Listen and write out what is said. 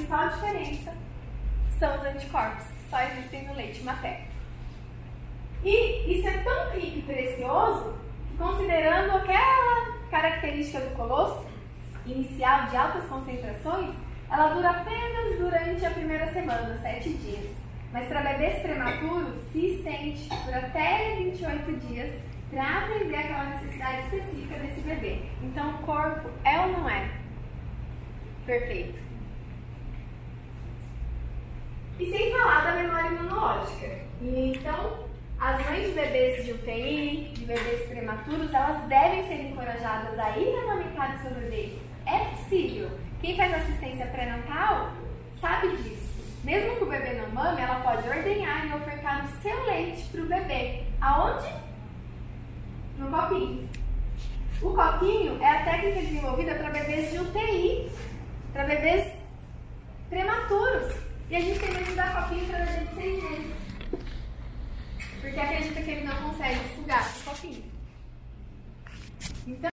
principal diferença são os anticorpos, que só existem no leite materno. E isso é tão rico e precioso que, considerando aquela característica do colostro inicial de altas concentrações, ela dura apenas durante a primeira semana, sete dias. Mas para bebês prematuros, se estende por até 28 dias para atender aquela necessidade específica desse bebê. Então, o corpo é ou não é perfeito? E sem falar da memória imunológica. Então, as mães de bebês de UTI, de bebês prematuros, elas devem ser encorajadas a ir amamentar o seu bebê. É possível. Quem faz assistência pré-natal sabe disso. Mesmo que o bebê não mame, ela pode ordenhar e ofertar o seu leite para o bebê. Aonde? No copinho. O copinho é a técnica desenvolvida para bebês de UTI, para bebês prematuros. E a gente ele não consegue sugar o copinho. Então,